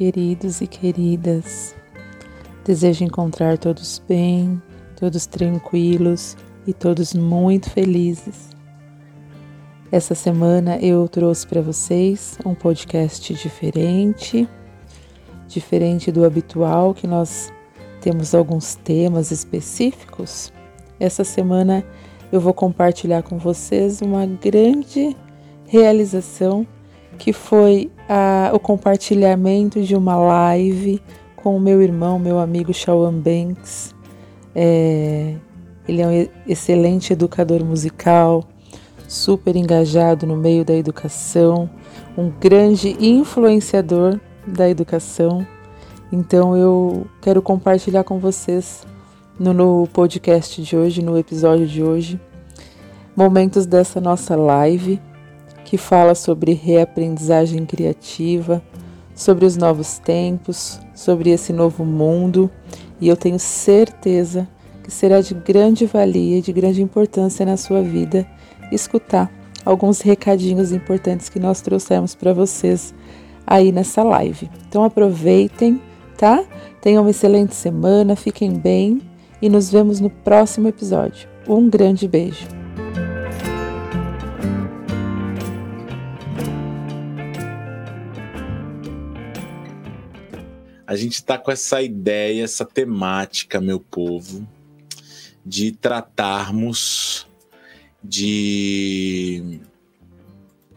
Queridos e queridas. Desejo encontrar todos bem, todos tranquilos e todos muito felizes. Essa semana eu trouxe para vocês um podcast diferente, diferente do habitual, que nós temos alguns temas específicos. Essa semana eu vou compartilhar com vocês uma grande realização que foi a, o compartilhamento de uma live com o meu irmão, meu amigo Shawan Banks. É, ele é um excelente educador musical, super engajado no meio da educação, um grande influenciador da educação. Então eu quero compartilhar com vocês no, no podcast de hoje, no episódio de hoje, momentos dessa nossa live que fala sobre reaprendizagem criativa, sobre os novos tempos, sobre esse novo mundo, e eu tenho certeza que será de grande valia e de grande importância na sua vida escutar alguns recadinhos importantes que nós trouxemos para vocês aí nessa live. Então aproveitem, tá? Tenham uma excelente semana, fiquem bem e nos vemos no próximo episódio. Um grande beijo. A gente está com essa ideia, essa temática, meu povo, de tratarmos de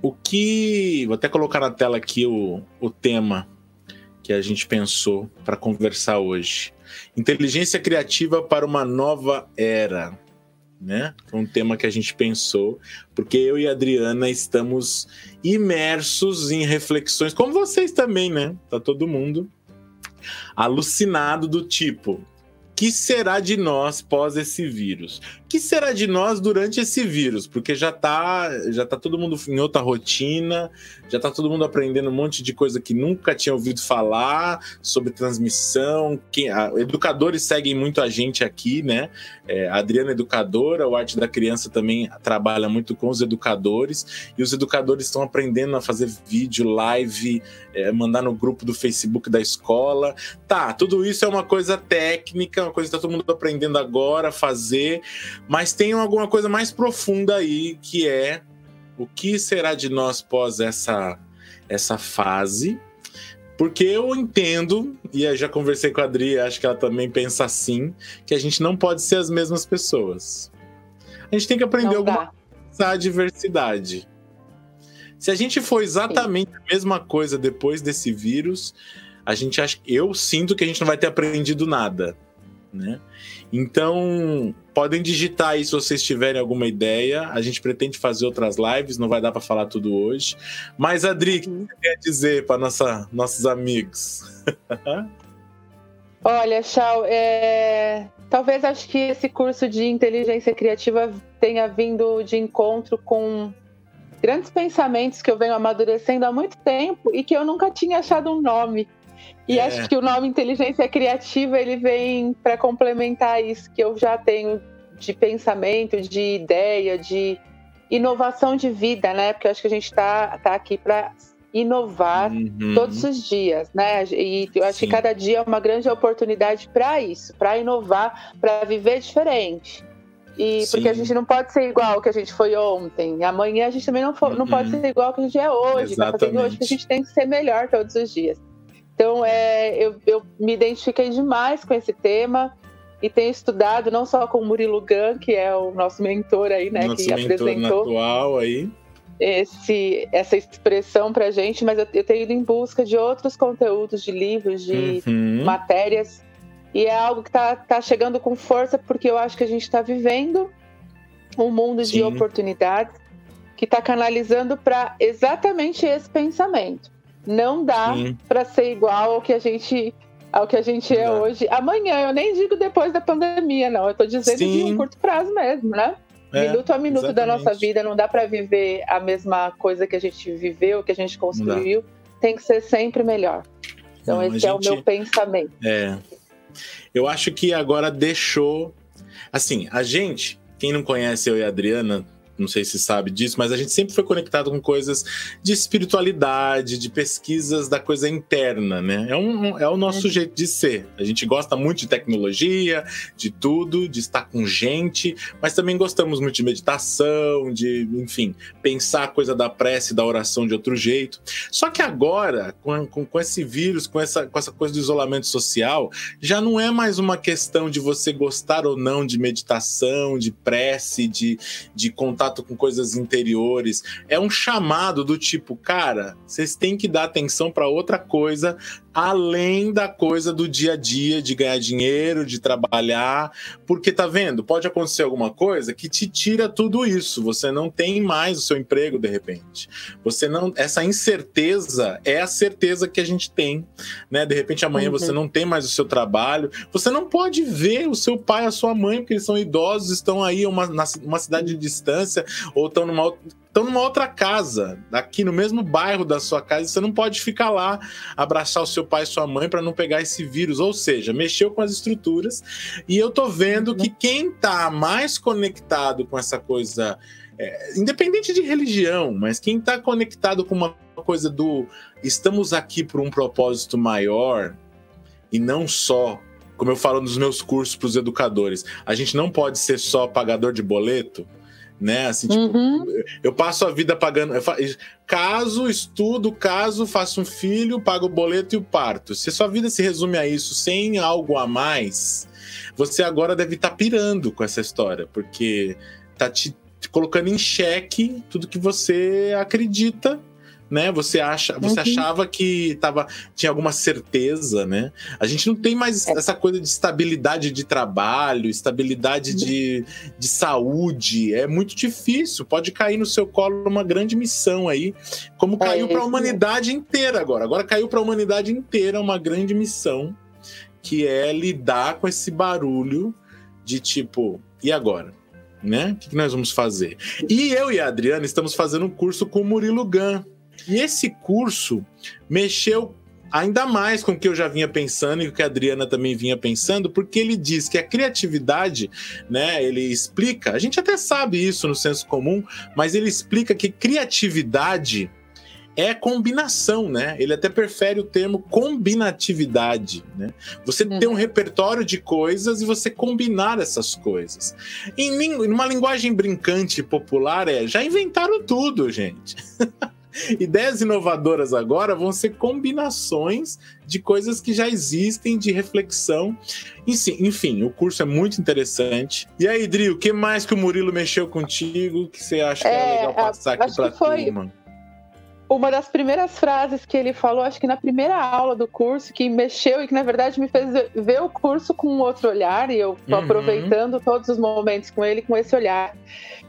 o que. Vou até colocar na tela aqui o, o tema que a gente pensou para conversar hoje. Inteligência criativa para uma nova era. Né? Foi um tema que a gente pensou, porque eu e a Adriana estamos imersos em reflexões, como vocês também, né? Tá todo mundo alucinado do tipo: que será de nós pós esse vírus? que será de nós durante esse vírus? Porque já tá, já tá todo mundo em outra rotina, já tá todo mundo aprendendo um monte de coisa que nunca tinha ouvido falar sobre transmissão. Quem, a, educadores seguem muito a gente aqui, né? É, a Adriana é educadora, o Arte da Criança também trabalha muito com os educadores, e os educadores estão aprendendo a fazer vídeo, live, é, mandar no grupo do Facebook da escola. Tá, tudo isso é uma coisa técnica, uma coisa que tá todo mundo aprendendo agora a fazer, mas tem alguma coisa mais profunda aí que é o que será de nós pós essa, essa fase. Porque eu entendo, e eu já conversei com a Adri, acho que ela também pensa assim, que a gente não pode ser as mesmas pessoas. A gente tem que aprender alguma coisa a diversidade. Se a gente for exatamente Sim. a mesma coisa depois desse vírus, a gente acha, eu sinto que a gente não vai ter aprendido nada, né? Então, podem digitar aí se vocês tiverem alguma ideia. A gente pretende fazer outras lives, não vai dar para falar tudo hoje. Mas, Adri, o que você quer dizer para nossos amigos? Olha, Chau, é... talvez acho que esse curso de inteligência criativa tenha vindo de encontro com grandes pensamentos que eu venho amadurecendo há muito tempo e que eu nunca tinha achado um nome. E é. acho que o nome inteligência criativa ele vem para complementar isso que eu já tenho de pensamento, de ideia, de inovação de vida, né? Porque eu acho que a gente está tá aqui para inovar uhum. todos os dias, né? E eu acho Sim. que cada dia é uma grande oportunidade para isso, para inovar, para viver diferente. E Sim. porque a gente não pode ser igual que a gente foi ontem. Amanhã a gente também não, for, uhum. não pode uhum. ser igual que a gente é hoje. Tá fazendo hoje que a gente tem que ser melhor todos os dias. Então, é, eu, eu me identifiquei demais com esse tema e tenho estudado não só com o Murilo Gun, que é o nosso mentor aí, né, nosso que apresentou atual aí. Esse, essa expressão para gente, mas eu, eu, tenho ido em busca de outros conteúdos, de livros, de uhum. matérias, e é algo que está tá chegando com força, porque eu acho que a gente está vivendo um mundo Sim. de oportunidades que está canalizando para exatamente esse pensamento. Não dá para ser igual ao que a gente ao que a gente é hoje. Amanhã, eu nem digo depois da pandemia, não. Eu tô dizendo Sim. de um curto prazo mesmo, né? É, minuto a minuto exatamente. da nossa vida, não dá para viver a mesma coisa que a gente viveu, que a gente construiu. Tem que ser sempre melhor. Então, não, esse gente, é o meu pensamento. É. Eu acho que agora deixou. Assim, a gente, quem não conhece eu e a Adriana, não sei se sabe disso, mas a gente sempre foi conectado com coisas de espiritualidade, de pesquisas da coisa interna, né? É, um, é o nosso é. jeito de ser. A gente gosta muito de tecnologia, de tudo, de estar com gente, mas também gostamos muito de meditação, de, enfim, pensar a coisa da prece, da oração de outro jeito. Só que agora, com, com, com esse vírus, com essa, com essa coisa do isolamento social, já não é mais uma questão de você gostar ou não de meditação, de prece, de, de contato com coisas interiores. É um chamado do tipo, cara, vocês têm que dar atenção para outra coisa além da coisa do dia a dia de ganhar dinheiro, de trabalhar, porque tá vendo? Pode acontecer alguma coisa que te tira tudo isso. Você não tem mais o seu emprego de repente. Você não, essa incerteza é a certeza que a gente tem, né? De repente amanhã uhum. você não tem mais o seu trabalho. Você não pode ver o seu pai, a sua mãe, porque eles são idosos, estão aí uma, na, uma cidade de distância ou estão numa estão numa outra casa, aqui no mesmo bairro da sua casa, você não pode ficar lá abraçar o seu pai e sua mãe para não pegar esse vírus, ou seja, mexeu com as estruturas. E eu tô vendo que quem tá mais conectado com essa coisa é, independente de religião, mas quem está conectado com uma coisa do estamos aqui por um propósito maior e não só, como eu falo nos meus cursos para os educadores, a gente não pode ser só pagador de boleto né? Assim, tipo, uhum. eu passo a vida pagando. caso estudo, caso faço um filho, pago o boleto e o parto. Se sua vida se resume a isso sem algo a mais, você agora deve estar tá pirando com essa história, porque tá te colocando em xeque tudo que você acredita né? Você acha, você uhum. achava que tava, tinha alguma certeza, né? A gente não tem mais é. essa coisa de estabilidade de trabalho, estabilidade uhum. de, de saúde. É muito difícil. Pode cair no seu colo uma grande missão aí, como é, caiu é, para a humanidade é. inteira agora. Agora caiu para a humanidade inteira uma grande missão que é lidar com esse barulho de tipo, e agora? Né? O que nós vamos fazer? E eu e a Adriana estamos fazendo um curso com o Murilo Gun, e esse curso mexeu ainda mais com o que eu já vinha pensando e o que a Adriana também vinha pensando, porque ele diz que a criatividade, né, ele explica, a gente até sabe isso no senso comum, mas ele explica que criatividade é combinação, né? Ele até prefere o termo combinatividade, né? Você uhum. ter um repertório de coisas e você combinar essas coisas. Em uma linguagem brincante popular é, já inventaram tudo, gente. Ideias inovadoras agora vão ser combinações de coisas que já existem, de reflexão. Enfim, o curso é muito interessante. E aí, Dri, o que mais que o Murilo mexeu contigo que você acha que é, é legal passar aqui para a turma? Uma das primeiras frases que ele falou, acho que na primeira aula do curso, que mexeu e que na verdade me fez ver o curso com um outro olhar, e eu tô uhum. aproveitando todos os momentos com ele com esse olhar,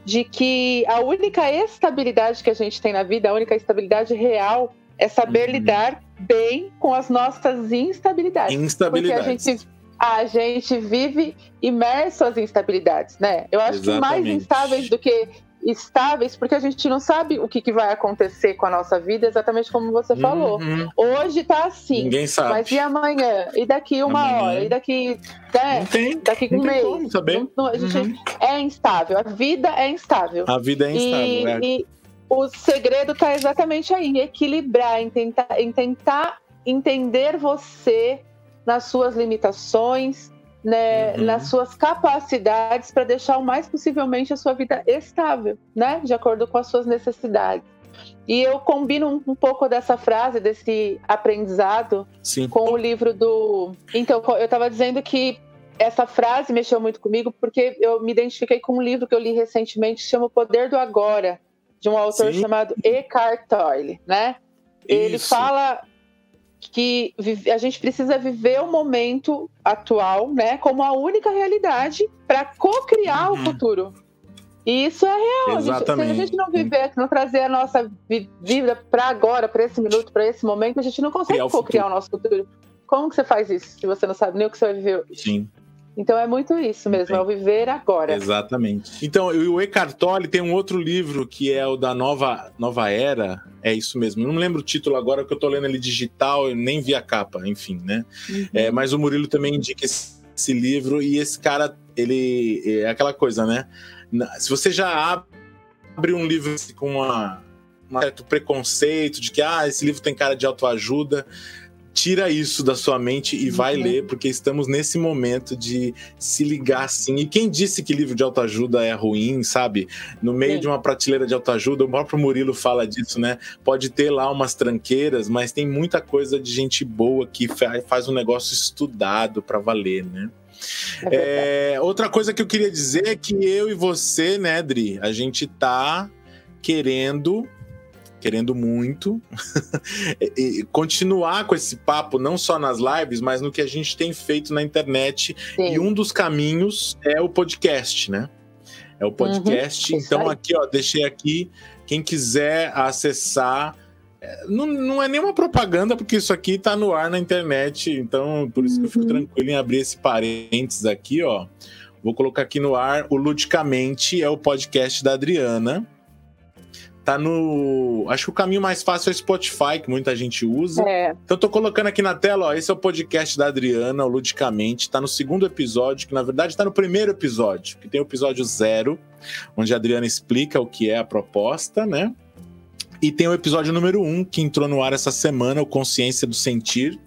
de que a única estabilidade que a gente tem na vida, a única estabilidade real, é saber uhum. lidar bem com as nossas instabilidades. Instabilidades. Porque a gente a gente vive imerso às instabilidades, né? Eu acho Exatamente. que mais instáveis do que estáveis, porque a gente não sabe o que, que vai acontecer com a nossa vida, exatamente como você uhum. falou. Hoje tá assim. Ninguém sabe. Mas e amanhã? E daqui uma amanhã. hora? E daqui. Né? Não tem, daqui um mês? Como saber. Não, não, a gente uhum. é instável. A vida é instável. A vida é instável. E, é. e o segredo está exatamente aí, em equilibrar, em tentar, em tentar entender você nas suas limitações, né, uhum. nas suas capacidades para deixar o mais possivelmente a sua vida estável, né, de acordo com as suas necessidades. E eu combino um, um pouco dessa frase, desse aprendizado, Sim. com o livro do. Então, eu estava dizendo que essa frase mexeu muito comigo porque eu me identifiquei com um livro que eu li recentemente que chama O Poder do Agora, de um autor Sim. chamado Eckhart Tolle, né? Isso. Ele fala que a gente precisa viver o momento atual, né, como a única realidade para co-criar uhum. o futuro. E isso é real. Exatamente. se a gente não viver, não trazer a nossa vida para agora, para esse minuto, para esse momento, a gente não consegue co-criar o nosso futuro. Como que você faz isso se você não sabe nem o que você vai viver hoje? Sim. Então é muito isso mesmo, é o viver agora. Exatamente. Então, o Eckhart Tolle tem um outro livro que é o da Nova, Nova Era, é isso mesmo. Eu não lembro o título agora, que eu tô lendo ele digital, eu nem vi a capa, enfim, né? Uhum. É, mas o Murilo também indica esse, esse, livro e esse cara, ele é aquela coisa, né? Se você já abre um livro com uma, um certo preconceito de que ah, esse livro tem cara de autoajuda, tira isso da sua mente e vai uhum. ler, porque estamos nesse momento de se ligar assim. E quem disse que livro de autoajuda é ruim, sabe? No meio Sim. de uma prateleira de autoajuda, o próprio Murilo fala disso, né? Pode ter lá umas tranqueiras, mas tem muita coisa de gente boa que faz um negócio estudado para valer, né? É é, outra coisa que eu queria dizer é que eu e você, né, Dri, a gente tá querendo querendo muito e continuar com esse papo, não só nas lives, mas no que a gente tem feito na internet. Sim. E um dos caminhos é o podcast, né? É o uhum. podcast. Uhum, então, aqui, ó, deixei aqui. Quem quiser acessar. É, não, não é nenhuma propaganda, porque isso aqui tá no ar na internet. Então, por isso uhum. que eu fico uhum. tranquilo em abrir esse parênteses aqui, ó. Vou colocar aqui no ar. O Ludicamente é o podcast da Adriana. Tá no. Acho que o caminho mais fácil é o Spotify, que muita gente usa. É. Então, tô colocando aqui na tela, ó. Esse é o podcast da Adriana, o Ludicamente. Tá no segundo episódio, que na verdade tá no primeiro episódio, que tem o episódio zero, onde a Adriana explica o que é a proposta, né? E tem o episódio número 1, um, que entrou no ar essa semana, o Consciência do Sentir.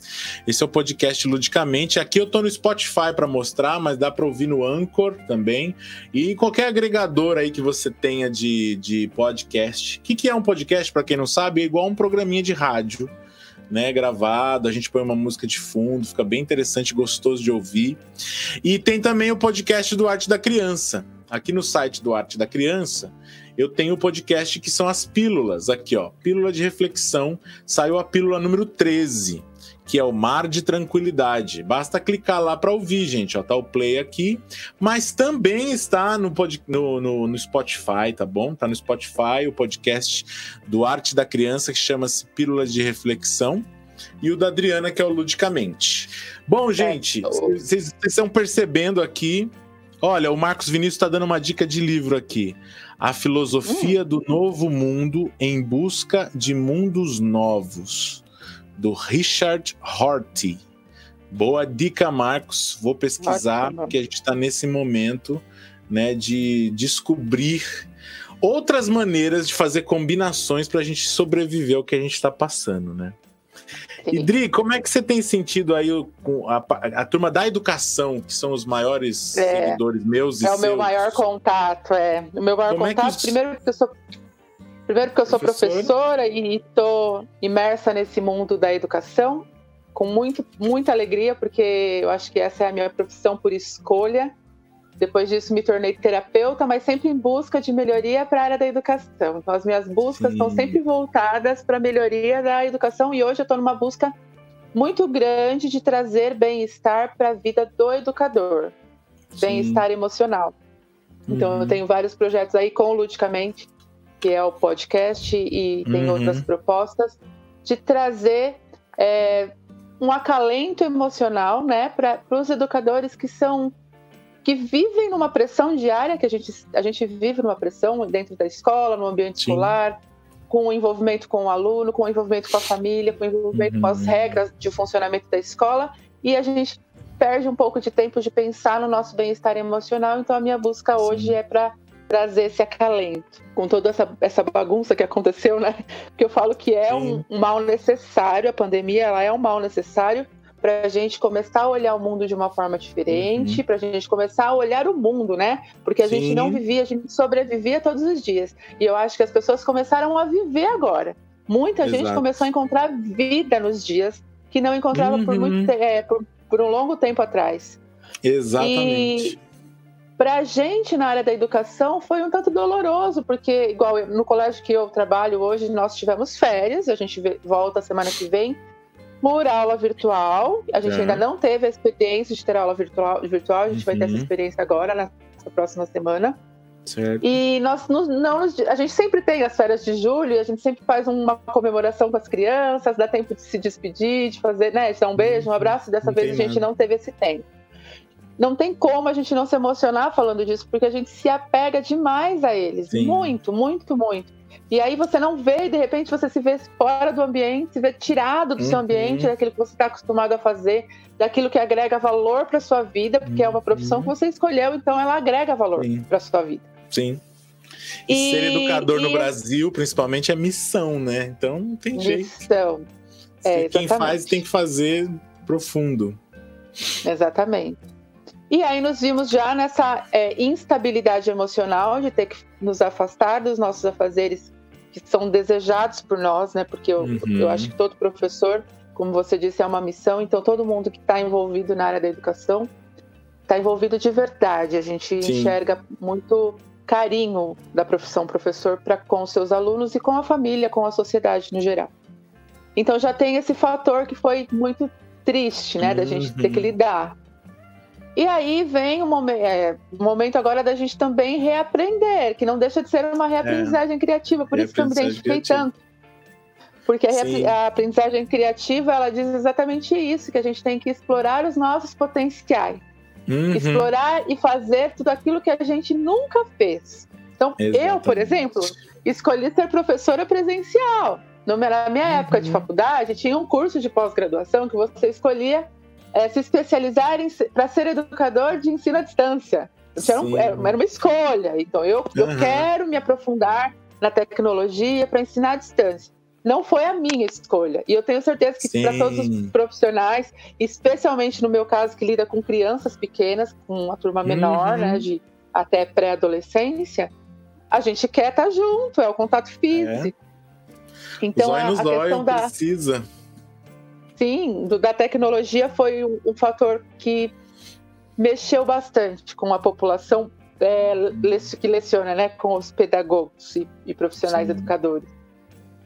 Esse é o podcast Ludicamente. Aqui eu tô no Spotify para mostrar, mas dá para ouvir no Anchor também. E qualquer agregador aí que você tenha de, de podcast. O que, que é um podcast, para quem não sabe? É igual um programinha de rádio. Né, gravado, a gente põe uma música de fundo, fica bem interessante, gostoso de ouvir. E tem também o podcast do Arte da Criança. Aqui no site do Arte da Criança, eu tenho o podcast que são as pílulas. Aqui, ó. Pílula de reflexão. Saiu a pílula número 13, que é o Mar de Tranquilidade. Basta clicar lá para ouvir, gente. Ó, tá o play aqui. Mas também está no, pod, no, no, no Spotify, tá bom? Tá no Spotify o podcast do Arte da Criança, que chama-se Pílulas de Reflexão e o da Adriana, que é o Ludicamente. Bom, é, gente, vocês estão percebendo aqui. Olha, o Marcos Vinícius está dando uma dica de livro aqui. A filosofia hum. do novo mundo em busca de mundos novos, do Richard Horty. Boa dica, Marcos. Vou pesquisar, porque a gente está nesse momento né, de descobrir outras maneiras de fazer combinações para a gente sobreviver ao que a gente está passando, né? Idri, como é que você tem sentido aí o, a, a, turma da educação, que são os maiores é, seguidores meus e É o meu maior contato, é. O meu maior como contato, é os... primeiro porque eu sou Primeiro porque eu sou professora, professora e estou imersa nesse mundo da educação com muito, muita alegria, porque eu acho que essa é a minha profissão por escolha. Depois disso, me tornei terapeuta, mas sempre em busca de melhoria para a área da educação. Então, as minhas buscas Sim. estão sempre voltadas para a melhoria da educação e hoje eu estou numa busca muito grande de trazer bem-estar para a vida do educador, bem-estar emocional. Então, uhum. eu tenho vários projetos aí com o Ludicamente, que é o podcast, e tem uhum. outras propostas, de trazer é, um acalento emocional né, para os educadores que são que vivem numa pressão diária, que a gente, a gente vive numa pressão dentro da escola, no ambiente Sim. escolar, com o envolvimento com o aluno, com o envolvimento com a família, com o envolvimento uhum. com as uhum. regras de funcionamento da escola, e a gente perde um pouco de tempo de pensar no nosso bem-estar emocional, então a minha busca Sim. hoje é para trazer esse acalento com toda essa, essa bagunça que aconteceu, né? Que eu falo que é um, um, mal necessário, a pandemia ela é um mal necessário, para a gente começar a olhar o mundo de uma forma diferente, uhum. para a gente começar a olhar o mundo, né? Porque a Sim. gente não vivia, a gente sobrevivia todos os dias. E eu acho que as pessoas começaram a viver agora. Muita Exato. gente começou a encontrar vida nos dias que não encontrava uhum. por, muito, é, por, por um longo tempo atrás. Exatamente. E para a gente na área da educação foi um tanto doloroso, porque igual no colégio que eu trabalho hoje, nós tivemos férias, a gente volta semana que vem, por aula virtual. A gente é. ainda não teve a experiência de ter aula virtual, virtual a gente uhum. vai ter essa uhum. experiência agora, nessa próxima semana. Certo. E nós não, não, a gente sempre tem as férias de julho a gente sempre faz uma comemoração com as crianças, dá tempo de se despedir, de fazer, né, de dar um beijo, um abraço. Dessa não vez a gente nada. não teve esse tempo. Não tem como a gente não se emocionar falando disso, porque a gente se apega demais a eles. Sim. Muito, muito, muito. E aí você não vê e de repente você se vê fora do ambiente, se vê tirado do uhum. seu ambiente, daquilo que você está acostumado a fazer, daquilo que agrega valor para sua vida, porque uhum. é uma profissão que uhum. você escolheu, então ela agrega valor para sua vida. Sim. E, e ser educador e... no Brasil, principalmente, é missão, né? Então não tem missão. jeito. Missão. É, quem faz tem que fazer profundo. Exatamente. E aí nos vimos já nessa é, instabilidade emocional de ter que nos afastar dos nossos afazeres que são desejados por nós, né? Porque eu, uhum. eu acho que todo professor, como você disse, é uma missão. Então todo mundo que está envolvido na área da educação está envolvido de verdade. A gente Sim. enxerga muito carinho da profissão professor para com seus alunos e com a família, com a sociedade no geral. Então já tem esse fator que foi muito triste, né, da gente ter que uhum. lidar. E aí vem o momento, é, o momento agora da gente também reaprender, que não deixa de ser uma reaprendizagem é. criativa, por isso que eu me identifiquei tanto. Porque a, a, aprendizagem criativa, ela diz exatamente isso, que a gente tem que explorar os nossos potenciais. Uhum. Explorar e fazer tudo aquilo que a gente nunca fez. Então, exatamente. eu, por exemplo, escolhi ser professora presencial. Na minha uhum. época de faculdade, tinha um curso de pós-graduação que você escolhia é, se especializar para ser educador de ensino à distância. Era, um, era, uma escolha. Então, eu, uhum. eu quero me aprofundar na tecnologia para ensinar à distância. Não foi a minha escolha. E eu tenho certeza que para todos os profissionais, especialmente no meu caso, que lida com crianças pequenas, com uma turma menor, uhum. né, de até pré-adolescência, a gente quer estar tá junto, é o contato físico. É. Então, a, a questão da. Precisa sim, do, da tecnologia foi um, um, fator que mexeu bastante com a população é, que leciona, né, com os pedagogos e, e profissionais sim. educadores.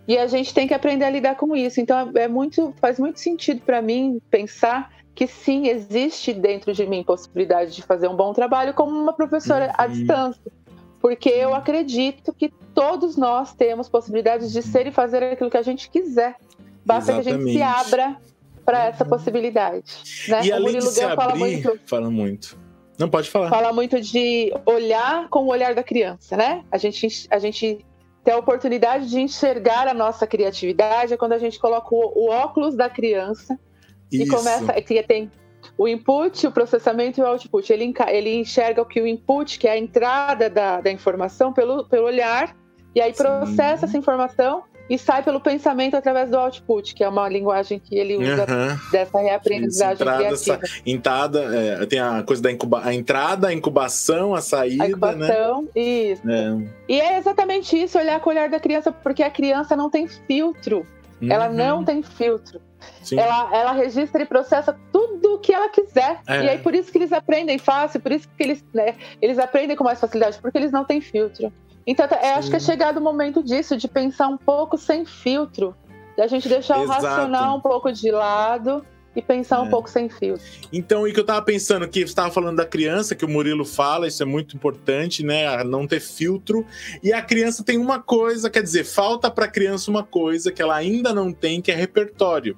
E a gente tem que aprender a lidar com isso. Então é muito, faz muito sentido para mim pensar que sim, existe dentro de mim possibilidade de fazer um bom trabalho como uma professora uhum. à distância. Porque eu acredito que todos nós temos possibilidades de ser e fazer aquilo que a gente quiser. Basta Exatamente. que a gente se abra para essa possibilidade. Né? E o além de se abrir, fala muito, fala muito. Não pode falar. Fala muito de olhar com o olhar da criança, né? A gente, a gente ter a oportunidade de enxergar a nossa criatividade é quando a gente coloca o, o óculos da criança Isso. e começa. Que tem o input, o processamento e o output. Ele, ele enxerga o que o input, que é a entrada da, da informação, pelo, pelo olhar, e aí processa Sim. essa informação e sai pelo pensamento através do output, que é uma linguagem que ele usa uhum. dessa reaprendizagem Isso, entrada, criativa. entrada, é, tem a coisa da incuba a entrada, a incubação, a saída, a né? incubação, né? isso. É. E é exatamente isso, olhar com o olhar da criança, porque a criança não tem filtro. Uhum. Ela não tem filtro. Ela, ela registra e processa tudo o que ela quiser. É. E aí por isso que eles aprendem fácil, por isso que eles, né, eles aprendem com mais facilidade, porque eles não têm filtro. Então, eu acho que é chegado o momento disso, de pensar um pouco sem filtro, da gente deixar Exato. o racional um pouco de lado e pensar é. um pouco sem fio. Então, e que eu tava pensando que você estava falando da criança, que o Murilo fala, isso é muito importante, né? Não ter filtro. E a criança tem uma coisa, quer dizer, falta para a criança uma coisa que ela ainda não tem, que é repertório.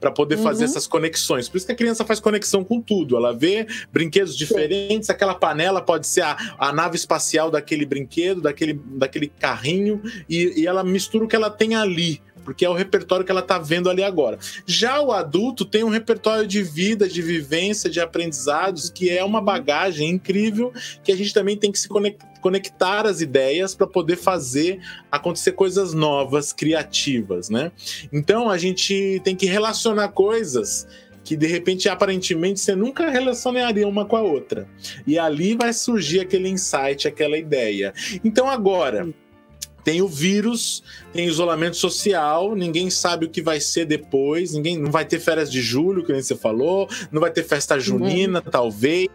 Para poder uhum. fazer essas conexões. Por isso que a criança faz conexão com tudo. Ela vê brinquedos diferentes, Sim. aquela panela pode ser a, a nave espacial daquele brinquedo, daquele, daquele carrinho, e, e ela mistura o que ela tem ali porque é o repertório que ela está vendo ali agora. Já o adulto tem um repertório de vida, de vivência, de aprendizados, que é uma bagagem incrível que a gente também tem que se conectar as ideias para poder fazer acontecer coisas novas, criativas, né? Então a gente tem que relacionar coisas que de repente aparentemente você nunca relacionaria uma com a outra. E ali vai surgir aquele insight, aquela ideia. Então agora, tem o vírus, tem isolamento social, ninguém sabe o que vai ser depois, ninguém não vai ter férias de julho, que nem você falou, não vai ter festa junina, uhum. talvez,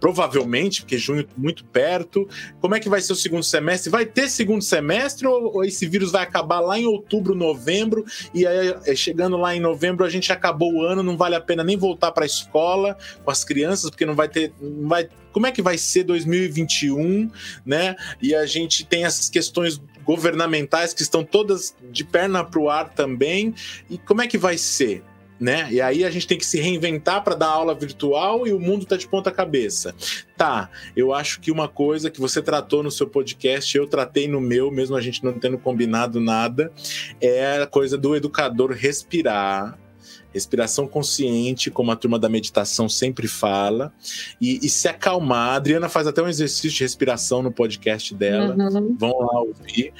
provavelmente, porque junho tá muito perto. Como é que vai ser o segundo semestre? Vai ter segundo semestre ou, ou esse vírus vai acabar lá em outubro, novembro, e aí é, chegando lá em novembro a gente acabou o ano, não vale a pena nem voltar para a escola com as crianças, porque não vai ter, não vai como é que vai ser 2021, né? E a gente tem essas questões governamentais que estão todas de perna para o ar também. E como é que vai ser? Né? E aí a gente tem que se reinventar para dar aula virtual e o mundo está de ponta cabeça. Tá, eu acho que uma coisa que você tratou no seu podcast, eu tratei no meu, mesmo a gente não tendo combinado nada, é a coisa do educador respirar respiração consciente, como a turma da meditação sempre fala, e, e, se acalmar. A Adriana faz até um exercício de respiração no podcast dela, uhum. vão lá ouvir.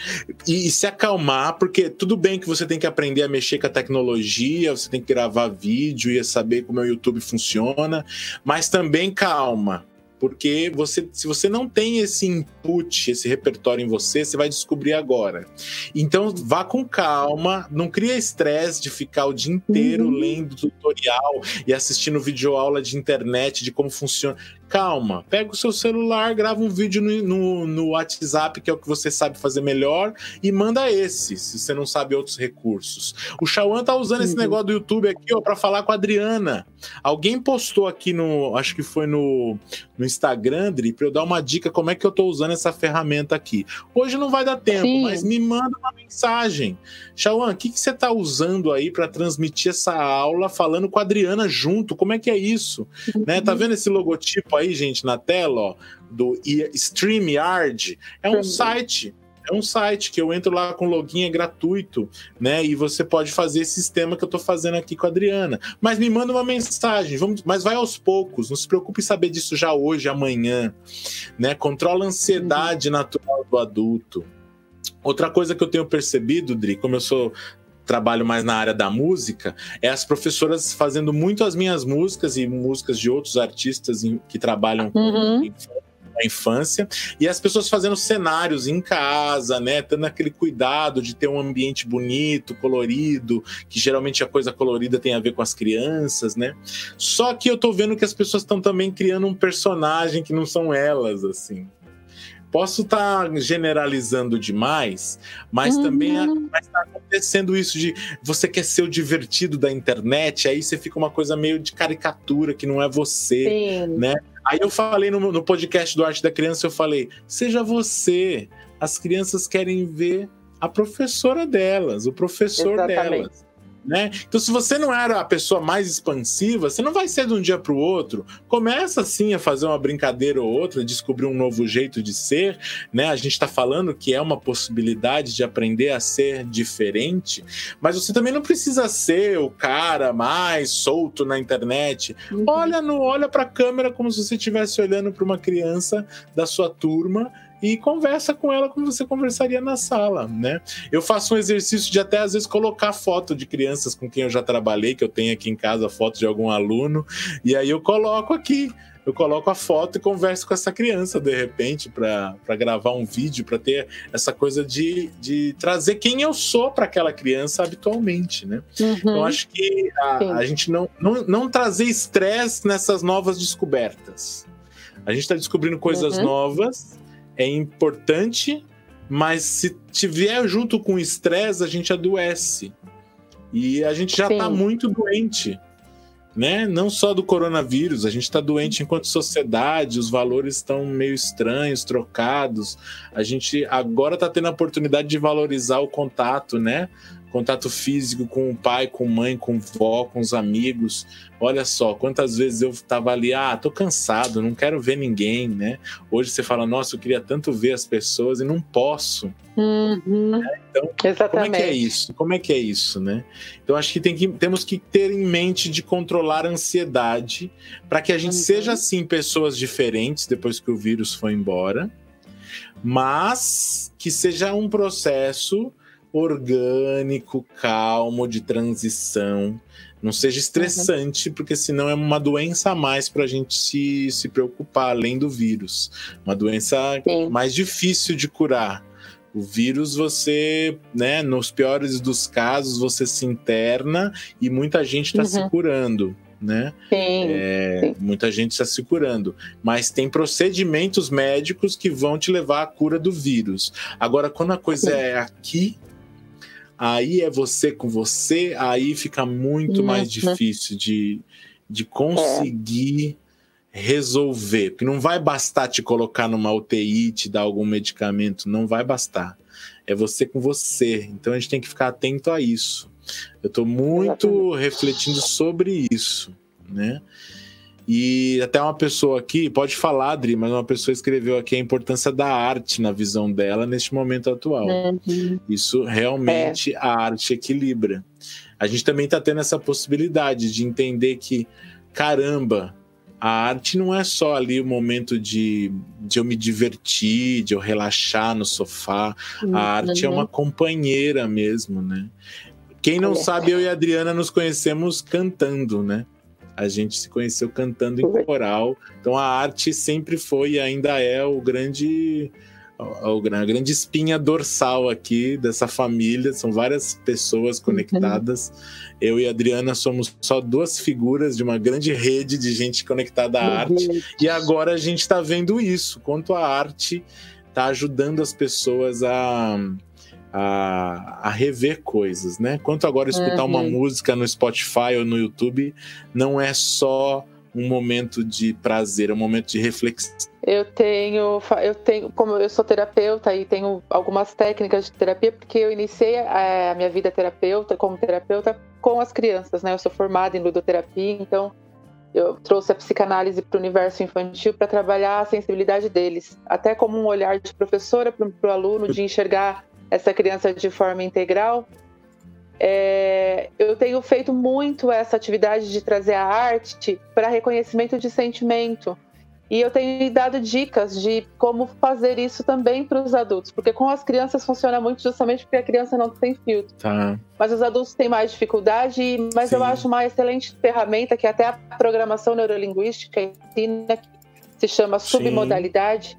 E, e, se acalmar, porque tudo bem que você tem que aprender a mexer com a tecnologia, você tem que gravar vídeo e saber como é o YouTube funciona, mas também calma porque você, se você não tem esse input, esse repertório em você, você vai descobrir agora. Então vá com calma, não cria estresse de ficar o dia inteiro uhum. lendo tutorial e assistindo videoaula de internet de como funciona calma, pega o seu celular, grava um vídeo no, no, no, WhatsApp, que é o que você sabe fazer melhor, e manda esse, se você não sabe outros recursos. O Shawan tá usando uhum. esse negócio do YouTube aqui, ó, para falar com a Adriana. Alguém postou aqui no, acho que foi no, no Instagram, Dri, pra eu dar uma dica como é que eu tô usando essa ferramenta aqui. Hoje não vai dar tempo, Sim. mas me manda uma mensagem. Shawan, o que, que você tá usando aí para transmitir essa aula falando com a Adriana junto? Como é que é isso? Uhum. Né? Tá vendo esse logotipo aí? gente, na tela, ó, do StreamYard, é um site é um site que eu entro lá com login é gratuito, né? E você pode fazer esse sistema que eu tô fazendo aqui com a Adriana. Mas me manda uma mensagem, vamos, mas vai aos poucos, não se preocupe em saber disso já hoje, amanhã, né? Controla a ansiedade uhum. natural do adulto. Outra coisa que eu tenho percebido, Dri, como eu sou trabalho mais na área da música, é as professoras fazendo muito as minhas músicas e músicas de outros artistas que trabalham uhum. com a infância e as pessoas fazendo cenários em casa, né, tendo aquele cuidado de ter um ambiente bonito, colorido, que geralmente a coisa colorida tem a ver com as crianças, né? Só que eu tô vendo que as pessoas estão também criando um personagem que não são elas, assim. Posso estar tá generalizando demais, mas uhum. também está acontecendo isso de você quer ser o divertido da internet, aí você fica uma coisa meio de caricatura que não é você, Sim. né? Aí eu falei no, no podcast do Arte da Criança, eu falei, seja você. As crianças querem ver a professora delas, o professor Exatamente. delas. Né? Então, se você não era a pessoa mais expansiva, você não vai ser de um dia para o outro. Começa assim a fazer uma brincadeira ou outra, descobrir um novo jeito de ser. Né? A gente está falando que é uma possibilidade de aprender a ser diferente, mas você também não precisa ser o cara mais solto na internet. Uhum. Olha no, olha para a câmera como se você estivesse olhando para uma criança da sua turma e conversa com ela como você conversaria na sala, né? Eu faço um exercício de até às vezes colocar foto de crianças com quem eu já trabalhei, que eu tenho aqui em casa foto de algum aluno, e aí eu coloco aqui eu coloco a foto e converso com essa criança de repente para gravar um vídeo, para ter essa coisa de, de trazer quem eu sou para aquela criança habitualmente, né? Uhum. Então acho que a, a gente não, não, não trazer estresse nessas novas descobertas. A gente está descobrindo coisas uhum. novas é importante, mas se tiver junto com estresse, a gente adoece. E a gente já está muito doente, né? Não só do coronavírus, a gente está doente enquanto sociedade, os valores estão meio estranhos, trocados. A gente agora está tendo a oportunidade de valorizar o contato, né? Contato físico com o pai, com mãe, com vó, com os amigos. Olha só, quantas vezes eu tava ali, ah, tô cansado, não quero ver ninguém, né? Hoje você fala, nossa, eu queria tanto ver as pessoas e não posso. Uhum. É, então, Exatamente. como é que é isso? Como é que é isso, né? Então, acho que, tem que temos que ter em mente de controlar a ansiedade para que a gente uhum. seja, assim, pessoas diferentes depois que o vírus foi embora, mas que seja um processo orgânico, calmo, de transição. Não seja estressante, uhum. porque senão é uma doença a mais para a gente se, se preocupar, além do vírus. Uma doença Sim. mais difícil de curar. O vírus, você, né, nos piores dos casos, você se interna e muita gente está uhum. se curando. Né? Sim, é, sim. Muita gente está se curando, mas tem procedimentos médicos que vão te levar à cura do vírus. Agora, quando a coisa sim. é aqui, aí é você com você, aí fica muito uhum. mais difícil de, de conseguir é. resolver. Porque não vai bastar te colocar numa UTI, te dar algum medicamento, não vai bastar. É você com você. Então a gente tem que ficar atento a isso. Eu estou muito Exatamente. refletindo sobre isso, né? E até uma pessoa aqui, pode falar, Adri, mas uma pessoa escreveu aqui a importância da arte na visão dela neste momento atual. Uhum. Isso realmente é. a arte equilibra. A gente também está tendo essa possibilidade de entender que, caramba, a arte não é só ali o momento de, de eu me divertir, de eu relaxar no sofá. Uhum. A arte é uma companheira mesmo, né? Quem não sabe, eu e a Adriana nos conhecemos cantando, né? A gente se conheceu cantando em coral. Então a arte sempre foi e ainda é o grande a grande espinha dorsal aqui dessa família. São várias pessoas conectadas. Uhum. Eu e a Adriana somos só duas figuras de uma grande rede de gente conectada à arte. E agora a gente está vendo isso, quanto a arte está ajudando as pessoas a a, a, rever coisas, né? Quanto agora escutar uhum. uma música no Spotify ou no YouTube não é só um momento de prazer, é um momento de reflexão. Eu tenho, eu tenho, como eu sou terapeuta e tenho algumas técnicas de terapia, porque eu iniciei a minha vida terapeuta como terapeuta com as crianças, né? Eu sou formada em ludoterapia, então eu trouxe a psicanálise para o universo infantil para trabalhar a sensibilidade deles, até como um olhar de professora para o aluno de enxergar essa criança de forma integral. É, eu tenho feito muito essa atividade de trazer a arte para reconhecimento de sentimento. E eu tenho dado dicas de como fazer isso também para os adultos, porque com as crianças funciona muito justamente porque a criança não tem filtro. Tá. Mas os adultos têm mais dificuldade, mas Sim. eu acho uma excelente ferramenta que até a programação neurolinguística ensina, que se chama submodalidade,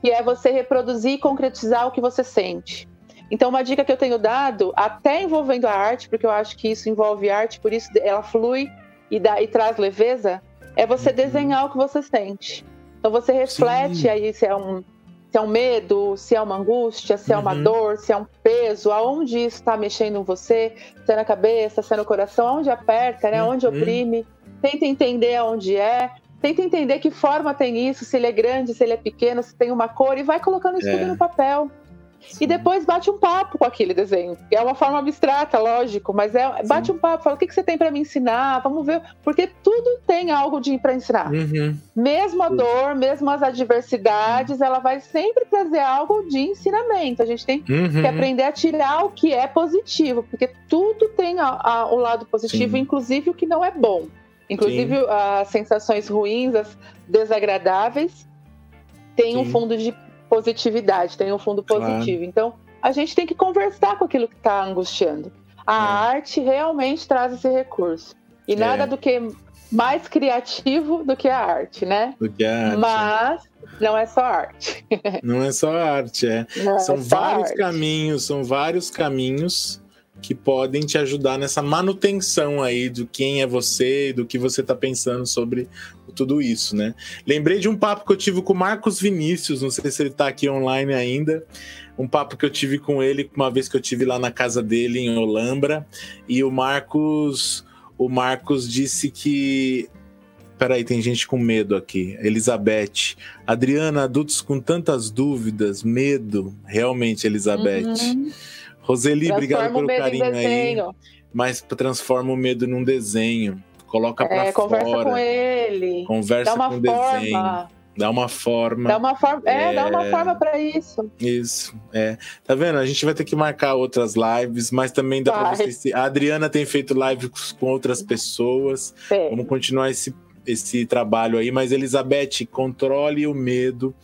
que é você reproduzir e concretizar o que você sente. Então, uma dica que eu tenho dado, até envolvendo a arte, porque eu acho que isso envolve arte, por isso ela flui e, dá, e traz leveza, é você uhum. desenhar o que você sente. Então, você reflete Sim. aí se é um se é um medo, se é uma angústia, se é uma uhum. dor, se é um peso, aonde isso está mexendo em você, se é na cabeça, se é no coração, aonde aperta, né? Onde uhum. oprime. Tenta entender aonde é, tenta entender que forma tem isso, se ele é grande, se ele é pequeno, se tem uma cor, e vai colocando isso é. tudo no papel. Sim. E depois bate um papo com aquele desenho. É uma forma abstrata, lógico, mas é bate um papo, fala o que, que você tem para me ensinar, vamos ver, porque tudo tem algo de para ensinar. Uhum. Mesmo a dor, mesmo as adversidades, ela vai sempre trazer algo de ensinamento. A gente tem uhum. que aprender a tirar o que é positivo, porque tudo tem a, a, o lado positivo, Sim. inclusive o que não é bom. Inclusive Sim. as sensações ruins, as desagradáveis, tem um fundo de positividade, tem um fundo positivo. Claro. Então, a gente tem que conversar com aquilo que está angustiando. A é. arte realmente traz esse recurso. E é. nada do que mais criativo do que a arte, né? Do que a arte. Mas não é só arte. Não é só arte, é. Não são é vários arte. caminhos, são vários caminhos que podem te ajudar nessa manutenção aí do quem é você e do que você está pensando sobre tudo isso, né? Lembrei de um papo que eu tive com o Marcos Vinícius, não sei se ele está aqui online ainda. Um papo que eu tive com ele uma vez que eu tive lá na casa dele em Olambra, e o Marcos, o Marcos disse que Peraí, tem gente com medo aqui. Elizabeth. Adriana, adultos com tantas dúvidas, medo. Realmente, Elizabeth. Uhum. Roseli, obrigado pelo carinho aí. Mas transforma o medo num desenho. Coloca é, pra conversa fora. Conversa com ele. Conversa com o desenho. Dá uma forma. Dá uma forma. É, é dá uma forma para isso. Isso, é. Tá vendo? A gente vai ter que marcar outras lives, mas também dá para vocês. A Adriana tem feito lives com outras pessoas. É. Vamos continuar esse esse trabalho aí, mas Elizabeth, controle o medo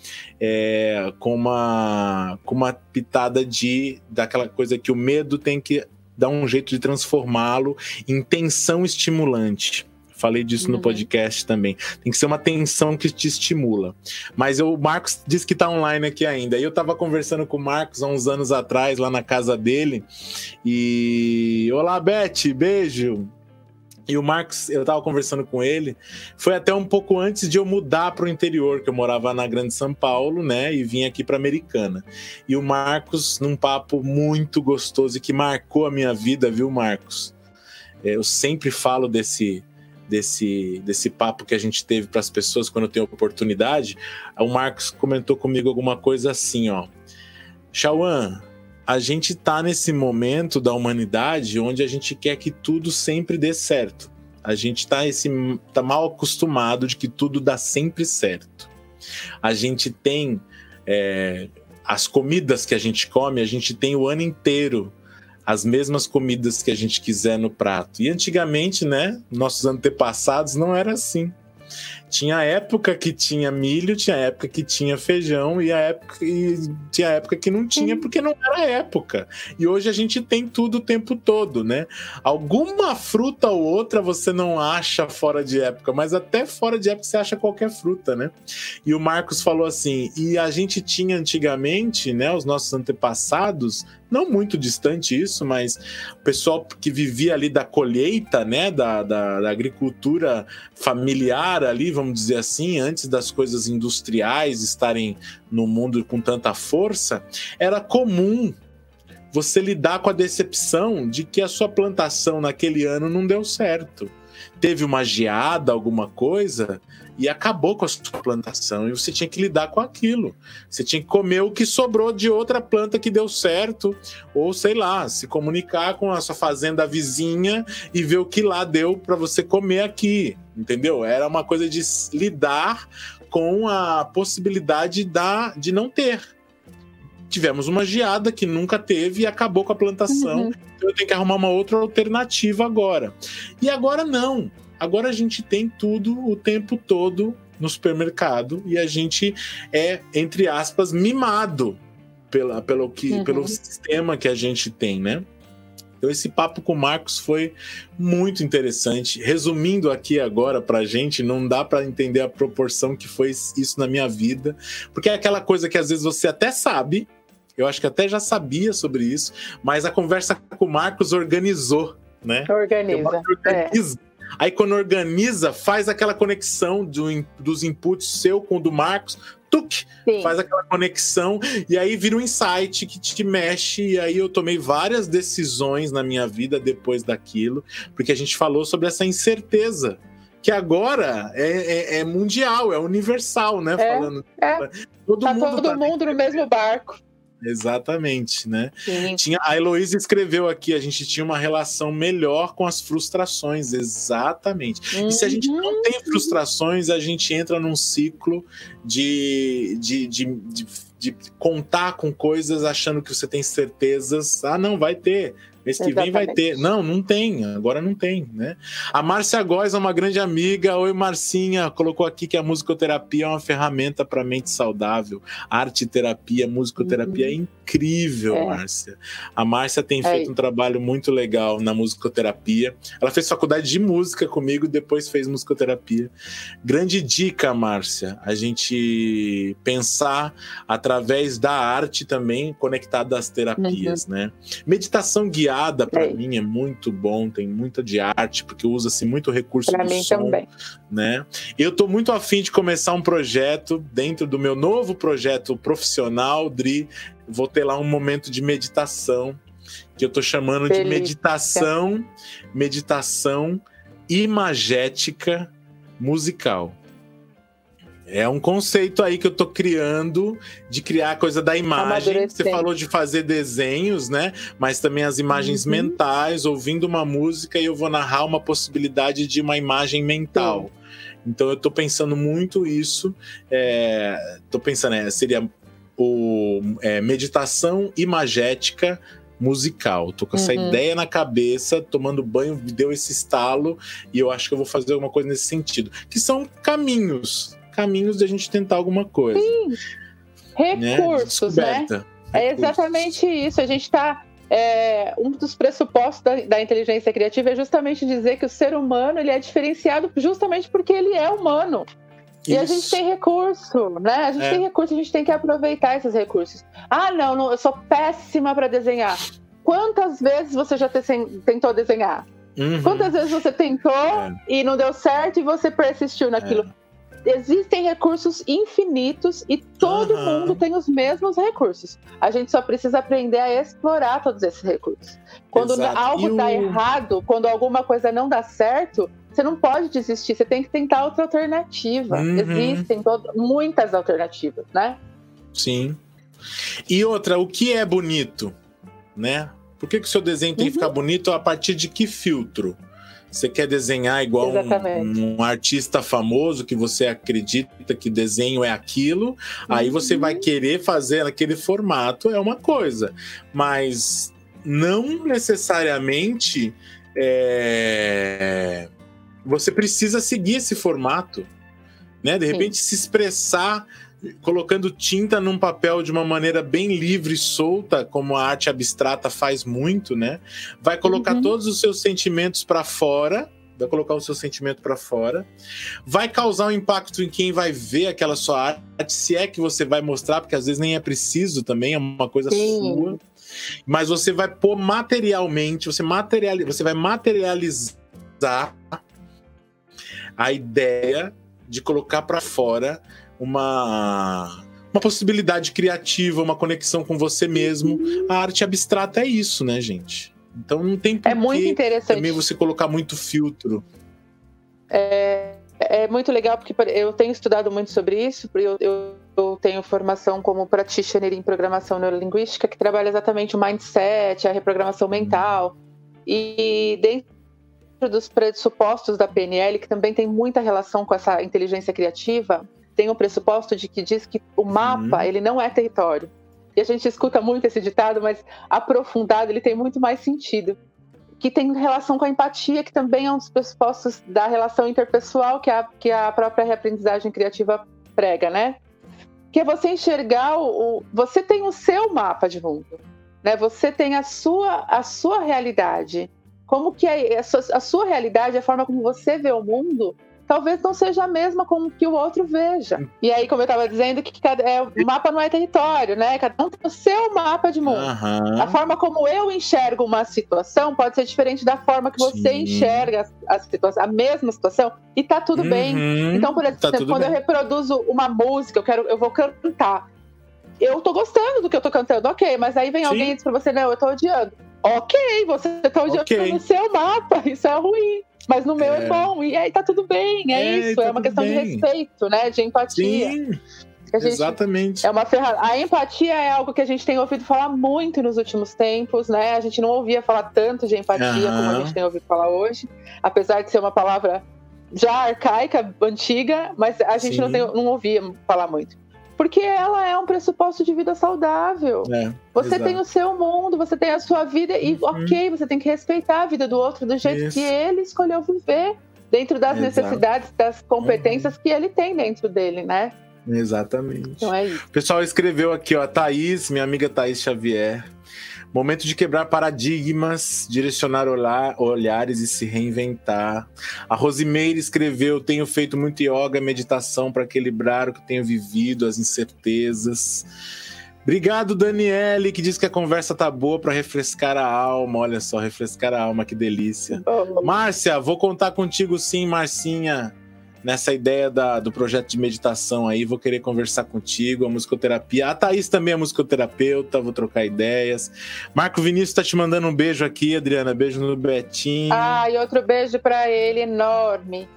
é, com, uma, com uma pitada de daquela coisa que o medo tem que dar um jeito de transformá-lo em tensão estimulante. Falei disso uhum. no podcast também. Tem que ser uma tensão que te estimula. Mas o Marcos disse que está online aqui ainda. E eu estava conversando com o Marcos há uns anos atrás, lá na casa dele. E. Olá, Beth, beijo. E o Marcos, eu tava conversando com ele, foi até um pouco antes de eu mudar para o interior, que eu morava na Grande São Paulo, né, e vim aqui para Americana. E o Marcos, num papo muito gostoso e que marcou a minha vida, viu, Marcos? É, eu sempre falo desse desse desse papo que a gente teve para as pessoas quando eu tenho oportunidade. O Marcos comentou comigo alguma coisa assim, ó. Chauan, a gente tá nesse momento da humanidade onde a gente quer que tudo sempre dê certo. A gente está esse tá mal acostumado de que tudo dá sempre certo. A gente tem é, as comidas que a gente come, a gente tem o ano inteiro as mesmas comidas que a gente quiser no prato. E antigamente, né, nossos antepassados não era assim. Tinha época que tinha milho, tinha época que tinha feijão e, a época, e tinha época que não tinha porque não era época. E hoje a gente tem tudo o tempo todo, né? Alguma fruta ou outra você não acha fora de época, mas até fora de época você acha qualquer fruta, né? E o Marcos falou assim: e a gente tinha antigamente, né, os nossos antepassados, não muito distante isso, mas o pessoal que vivia ali da colheita, né, da, da, da agricultura familiar ali, vamos dizer assim, antes das coisas industriais estarem no mundo com tanta força, era comum você lidar com a decepção de que a sua plantação naquele ano não deu certo. Teve uma geada, alguma coisa, e acabou com a sua plantação. E você tinha que lidar com aquilo. Você tinha que comer o que sobrou de outra planta que deu certo, ou sei lá, se comunicar com a sua fazenda vizinha e ver o que lá deu para você comer aqui. Entendeu? Era uma coisa de lidar com a possibilidade da, de não ter. Tivemos uma geada que nunca teve e acabou com a plantação. Uhum. Então eu tenho que arrumar uma outra alternativa agora. E agora não Agora a gente tem tudo o tempo todo no supermercado e a gente é, entre aspas, mimado pela, pelo, que, uhum. pelo sistema que a gente tem, né? Então esse papo com o Marcos foi muito interessante. Resumindo aqui agora pra gente, não dá para entender a proporção que foi isso na minha vida, porque é aquela coisa que às vezes você até sabe, eu acho que até já sabia sobre isso, mas a conversa com o Marcos organizou, né? Organiza. Organiza. É Aí quando organiza, faz aquela conexão do, dos inputs seu com o do Marcos, tuc, faz aquela conexão e aí vira um insight que te mexe. E aí eu tomei várias decisões na minha vida depois daquilo, porque a gente falou sobre essa incerteza. Que agora é, é, é mundial, é universal, né? É, Falando. É. Todo tá mundo todo tá mundo no mesmo barco. Exatamente, né? Tinha, a Heloísa escreveu aqui, a gente tinha uma relação melhor com as frustrações, exatamente. Uhum. E se a gente não uhum. tem frustrações, a gente entra num ciclo de, de, de, de, de contar com coisas achando que você tem certezas. Ah, não, vai ter. Mês que vem vai ter. Não, não tem. Agora não tem, né? A Márcia Góes é uma grande amiga. Oi, Marcinha. Colocou aqui que a musicoterapia é uma ferramenta para mente saudável. Arte terapia, musicoterapia uhum. é incrível, é. Márcia. A Márcia tem é. feito um trabalho muito legal na musicoterapia. Ela fez faculdade de música comigo, depois fez musicoterapia. Grande dica, Márcia, a gente pensar através da arte também conectada às terapias, uhum. né? Meditação guiada para é. mim é muito bom, tem muita de arte porque usa-se muito recurso pra do mim som, também. né? Eu tô muito afim de começar um projeto dentro do meu novo projeto profissional, Dri, vou ter lá um momento de meditação que eu tô chamando Delícia. de meditação, meditação imagética musical. É um conceito aí que eu tô criando de criar a coisa da imagem. Você falou de fazer desenhos, né? Mas também as imagens uhum. mentais, ouvindo uma música e eu vou narrar uma possibilidade de uma imagem mental. Sim. Então eu tô pensando muito isso. É, tô pensando, é, seria o é, meditação imagética musical. Tô com essa uhum. ideia na cabeça, tomando banho, deu esse estalo, e eu acho que eu vou fazer alguma coisa nesse sentido. Que são caminhos, caminhos de a gente tentar alguma coisa. Sim. Né? Recursos, né? né? É exatamente isso. A gente está é, um dos pressupostos da, da, inteligência criativa é justamente dizer que o ser humano ele é diferenciado justamente porque ele é humano. Isso. E a gente tem recurso, né? A gente é. tem recurso, a gente tem que aproveitar esses recursos. Ah, não, não eu sou péssima para desenhar. Quantas vezes você já te, tentou desenhar? Uhum. Quantas vezes você tentou é. e não deu certo e você persistiu naquilo? Existem recursos infinitos e todo uhum. mundo tem os mesmos recursos. A gente só precisa aprender a explorar todos esses recursos. Quando Exato. algo o... dá errado, quando alguma coisa não dá certo, você não pode desistir, você tem que tentar outra alternativa. Uhum. Existem todo, muitas alternativas, né? Sim. E outra, o que é bonito, né? Por que, que o seu desenho tem que ficar uhum. bonito a partir de que filtro? Você quer desenhar igual um, um, artista famoso que você acredita que desenho é aquilo, uhum. aí você vai querer fazer naquele formato, é uma coisa. Mas não necessariamente é, você precisa seguir esse formato. Né? De repente, Sim. se expressar colocando tinta num papel de uma maneira bem livre e solta, como a arte abstrata faz muito, né? Vai colocar uhum. todos os seus sentimentos para fora, vai colocar o seu sentimento para fora, vai causar um impacto em quem vai ver aquela sua arte, se é que você vai mostrar, porque às vezes nem é preciso também, é uma coisa Sim. sua. Mas você vai pôr materialmente, você materializa, você vai materializar a ideia de colocar para fora uma uma possibilidade criativa, uma conexão com você mesmo. A arte abstrata é isso, né, gente? Então não tem por é muito interessante. também você colocar muito filtro. É, é muito legal porque eu tenho estudado muito sobre isso. Eu, eu, eu tenho formação como practitioner em programação neurolinguística que trabalha exatamente o mindset, a reprogramação mental. E dentro dos pressupostos da PNL, que também tem muita relação com essa inteligência criativa, tem um pressuposto de que diz que o mapa uhum. ele não é território. E a gente escuta muito esse ditado, mas aprofundado ele tem muito mais sentido. Que tem relação com a empatia, que também é um dos pressupostos da relação interpessoal que a, que a própria reaprendizagem criativa prega, né? Que é você enxergar o, o você tem o seu mapa de mundo, né? Você tem a sua a sua realidade. Como que é a sua, a sua realidade, a forma como você vê o mundo, talvez não seja a mesma como que o outro veja. E aí, como eu estava dizendo, que cada, é, o mapa não é território, né? Cada um tem o seu mapa de mundo. Uhum. A forma como eu enxergo uma situação pode ser diferente da forma que você Sim. enxerga a, situação, a mesma situação, e tá tudo uhum. bem. Então, por exemplo, tá quando bem. eu reproduzo uma música, eu quero, eu vou cantar. Eu tô gostando do que eu tô cantando, ok, mas aí vem Sim. alguém e diz pra você, não, eu tô odiando. Ok, você tá odiando okay. no seu mapa, isso é ruim. Mas no meu é, é bom, e aí tá tudo bem, é, é isso, tá é uma questão bem. de respeito, né? De empatia. Sim. Gente, Exatamente. É uma ferramenta. A empatia é algo que a gente tem ouvido falar muito nos últimos tempos, né? A gente não ouvia falar tanto de empatia uhum. como a gente tem ouvido falar hoje, apesar de ser uma palavra já arcaica, antiga, mas a gente não, tem, não ouvia falar muito. Porque ela é um pressuposto de vida saudável. É, você exato. tem o seu mundo, você tem a sua vida, e uhum. ok, você tem que respeitar a vida do outro do jeito Isso. que ele escolheu viver, dentro das exato. necessidades, das competências uhum. que ele tem dentro dele, né? Exatamente. Então é isso. O pessoal escreveu aqui, ó, Thaís, minha amiga Thaís Xavier. Momento de quebrar paradigmas, direcionar olhares e se reinventar. A Rosimeire escreveu: Tenho feito muito yoga, meditação para equilibrar o que tenho vivido, as incertezas. Obrigado, Daniele, que diz que a conversa tá boa para refrescar a alma. Olha só, refrescar a alma, que delícia. Oh. Márcia, vou contar contigo sim, Marcinha nessa ideia da, do projeto de meditação aí, vou querer conversar contigo, a musicoterapia. A Thaís também é musicoterapeuta, vou trocar ideias. Marco Vinícius tá te mandando um beijo aqui, Adriana. Beijo no Betinho. Ah, e outro beijo para ele enorme.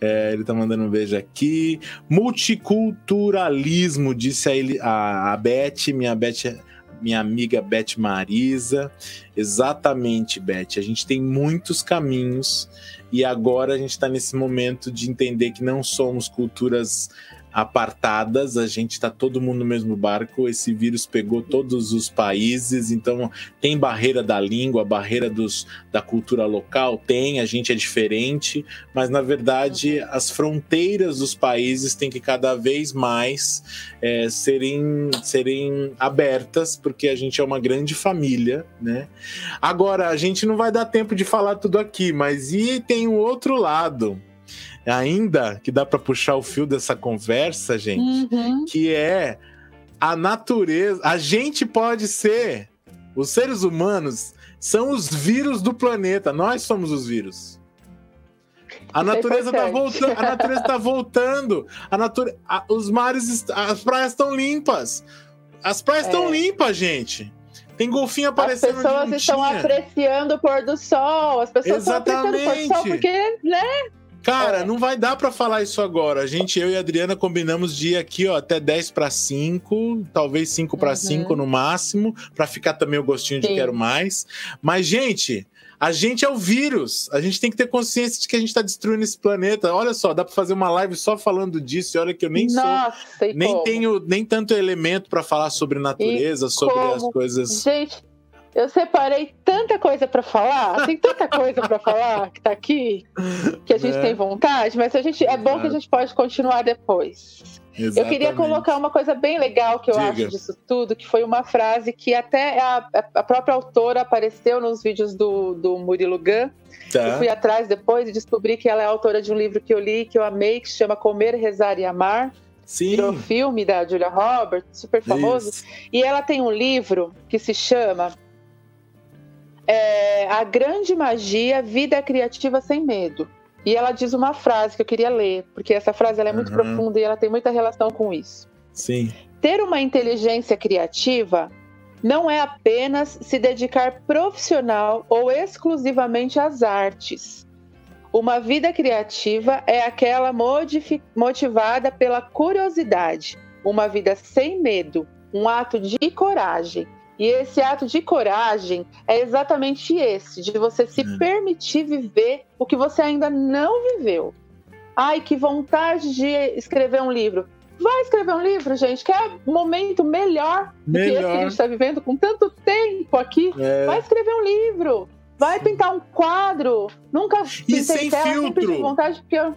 É, ele tá mandando um beijo aqui. Multiculturalismo, disse a, ele, a, a Beth, minha Beth minha amiga Beth Marisa. Exatamente, Beth. A gente tem muitos caminhos e agora a gente está nesse momento de entender que não somos culturas apartadas, a gente está todo mundo no mesmo barco. Esse vírus pegou todos os países, então tem barreira da língua, barreira dos, da cultura local, tem, a gente é diferente, mas na verdade as fronteiras dos países têm que cada vez mais é, serem, serem abertas, porque a gente é uma grande família, né? Agora, a gente não vai dar tempo de falar tudo aqui, mas e tem o outro lado ainda que dá para puxar o fio dessa conversa, gente, uhum. que é a natureza. A gente pode ser, os seres humanos são os vírus do planeta, nós somos os vírus. A é natureza está voltando, a natureza tá voltando. A nature... A, os mares, as praias estão limpas. As praias estão é. limpas, gente. Tem golfinho aparecendo. As pessoas estão apreciando o pôr do sol. As pessoas Exatamente. estão apreciando o pôr do sol porque, né? Cara, é. não vai dar para falar isso agora. A gente, eu e a Adriana combinamos de ir aqui, ó, até 10 para 5, talvez 5 para 5 no máximo, para ficar também o gostinho Sim. de quero mais. Mas, gente, a gente é o vírus. A gente tem que ter consciência de que a gente está destruindo esse planeta. Olha só, dá para fazer uma live só falando disso. E olha que eu nem Nossa, sou, nem como? tenho nem tanto elemento para falar sobre natureza, e sobre como? as coisas. Gente, eu separei tanta coisa para falar, tem tanta coisa para falar que tá aqui, que a gente é. tem vontade, mas a gente é bom que a gente pode continuar depois. Exatamente. Eu queria colocar uma coisa bem legal que eu Diga. acho disso tudo, que foi uma frase que até a, a própria autora apareceu nos vídeos do, do Murilo Gun. Tá. Eu fui atrás depois e descobri que ela é autora de um livro que eu li, que eu amei, que se chama Comer, Rezar e Amar. Sim. Virou filme da Julia Roberts, super famoso. Isso. E ela tem um livro que se chama é, A Grande Magia, Vida Criativa Sem Medo. E ela diz uma frase que eu queria ler, porque essa frase ela é muito uhum. profunda e ela tem muita relação com isso. Sim. Ter uma inteligência criativa não é apenas se dedicar profissional ou exclusivamente às artes. Uma vida criativa é aquela motivada pela curiosidade, uma vida sem medo, um ato de coragem, e esse ato de coragem é exatamente esse, de você se é. permitir viver o que você ainda não viveu. Ai, que vontade de escrever um livro. Vai escrever um livro, gente, que é momento melhor, melhor. do que esse que a gente está vivendo com tanto tempo aqui. É. Vai escrever um livro. Vai pintar um quadro. Nunca e sem tela, filtro. sempre vontade, porque eu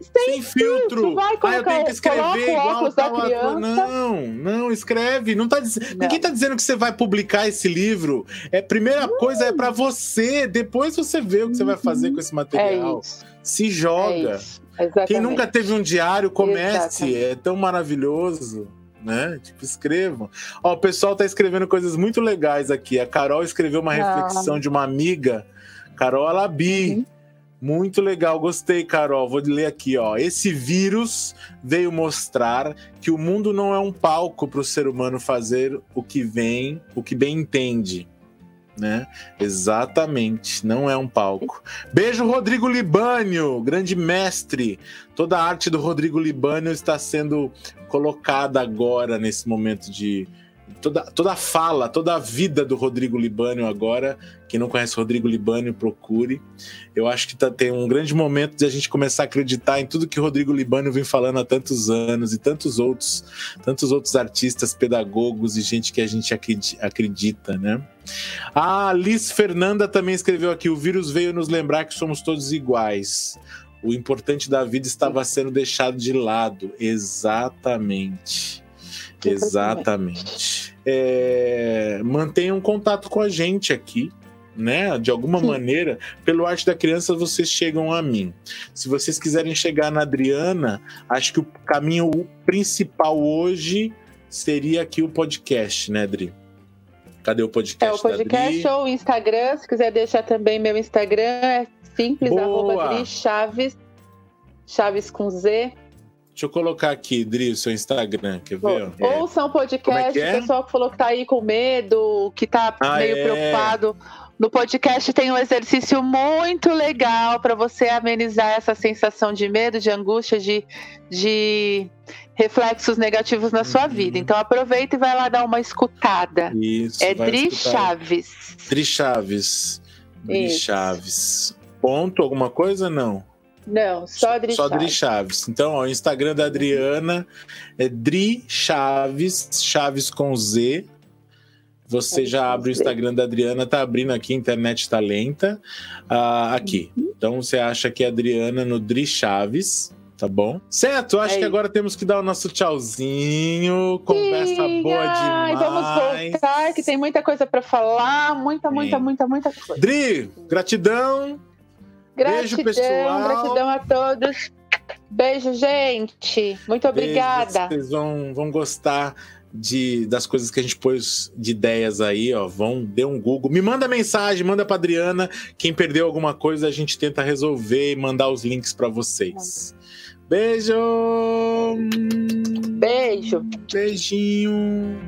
sem, Sem filtro. Vai colocar, ah, eu tenho que escrever igual tal ator. Não, não, escreve. Não tá diz... não. Ninguém tá dizendo que você vai publicar esse livro. É, primeira não. coisa é para você, depois você vê o que você vai fazer com esse uhum. material. É Se joga. É Quem nunca teve um diário, comece. Exatamente. É tão maravilhoso. Né? Tipo, escrevam. Ó, o pessoal tá escrevendo coisas muito legais aqui. A Carol escreveu uma reflexão de uma amiga, Carol Alabi. Uhum muito legal, gostei, Carol. Vou ler aqui, ó. Esse vírus veio mostrar que o mundo não é um palco para o ser humano fazer o que vem, o que bem entende. Né? Exatamente, não é um palco. Beijo, Rodrigo Libânio, grande mestre. Toda a arte do Rodrigo Libânio está sendo colocada agora nesse momento de, toda, toda a fala, toda a vida do Rodrigo Libânio agora. Quem não conhece Rodrigo Libânio, procure. Eu acho que tá, tem um grande momento de a gente começar a acreditar em tudo que Rodrigo Libânio vem falando há tantos anos e tantos outros, tantos outros artistas, pedagogos e gente que a gente acredita, né? A Liz Fernanda também escreveu aqui: o vírus veio nos lembrar que somos todos iguais. O importante da vida estava sendo deixado de lado. Exatamente. Exatamente. É, mantenham contato com a gente aqui. Né? De alguma Sim. maneira, pelo Arte da Criança, vocês chegam a mim. Se vocês quiserem chegar na Adriana, acho que o caminho principal hoje seria aqui o podcast, né, Adri? Cadê o podcast? É o podcast ou o Instagram. Se quiser deixar também meu Instagram, é simples, Boa. arroba Adri Chaves, Chaves com Z. Deixa eu colocar aqui, Dri, o seu Instagram, quer ver? É. Ouçam podcast, é é? o pessoal que falou que tá aí com medo, que tá ah, meio é. preocupado. No podcast tem um exercício muito legal para você amenizar essa sensação de medo, de angústia, de, de reflexos negativos na sua uhum. vida. Então aproveita e vai lá dar uma escutada. Isso. É Dri escutar. Chaves. Dri Chaves. Dri Chaves. Ponto alguma coisa? Não. Não, só Dri só Chaves. Dri Chaves. Então, ó, o Instagram da Adriana é Dri Chaves, Chaves com Z. Você é já abre o Instagram da Adriana, tá abrindo aqui, internet tá lenta. Ah, aqui. Uhum. Então você acha que é Adriana no Dri Chaves, tá bom? Certo, acho é que agora temos que dar o nosso tchauzinho. Conversa Sim, boa ai, demais. Vamos voltar, que tem muita coisa para falar, muita, muita, muita, muita coisa. Dri, gratidão. Gratidão, Beijo, pessoal. gratidão a todos. Beijo, gente. Muito obrigada. Beijo, vocês vão, vão gostar de, das coisas que a gente pôs de ideias aí, ó. Vão, dê um Google. Me manda mensagem, manda pra Adriana. Quem perdeu alguma coisa, a gente tenta resolver e mandar os links para vocês. Beijo! Beijo! Beijinho!